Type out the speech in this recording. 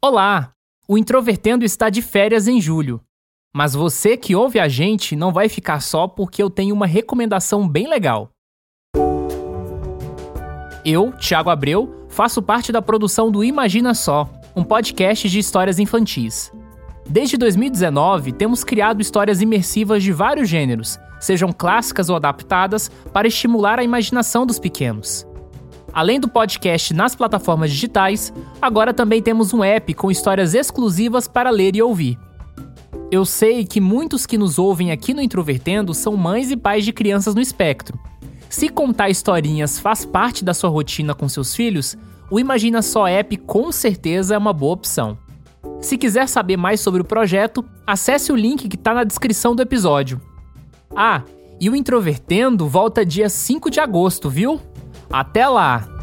Olá! O Introvertendo está de férias em julho. Mas você que ouve a gente não vai ficar só porque eu tenho uma recomendação bem legal. Eu, Thiago Abreu, faço parte da produção do Imagina Só, um podcast de histórias infantis. Desde 2019, temos criado histórias imersivas de vários gêneros, sejam clássicas ou adaptadas, para estimular a imaginação dos pequenos. Além do podcast nas plataformas digitais, agora também temos um app com histórias exclusivas para ler e ouvir. Eu sei que muitos que nos ouvem aqui no Introvertendo são mães e pais de crianças no espectro. Se contar historinhas faz parte da sua rotina com seus filhos, o Imagina Só App com certeza é uma boa opção. Se quiser saber mais sobre o projeto, acesse o link que está na descrição do episódio. Ah, e o Introvertendo volta dia 5 de agosto, viu? Até lá!